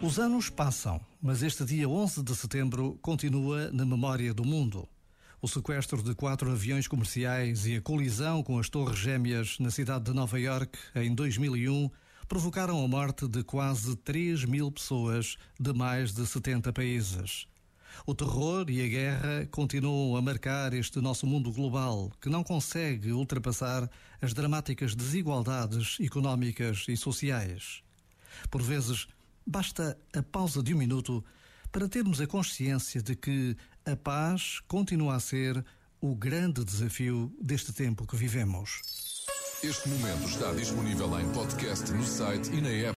Os anos passam, mas este dia 11 de setembro continua na memória do mundo. O sequestro de quatro aviões comerciais e a colisão com as Torres Gêmeas na cidade de Nova York em 2001 provocaram a morte de quase 3 mil pessoas de mais de 70 países. O terror e a guerra continuam a marcar este nosso mundo global, que não consegue ultrapassar as dramáticas desigualdades económicas e sociais. Por vezes, basta a pausa de um minuto para termos a consciência de que a paz continua a ser o grande desafio deste tempo que vivemos. Este momento está disponível em podcast no site e na app.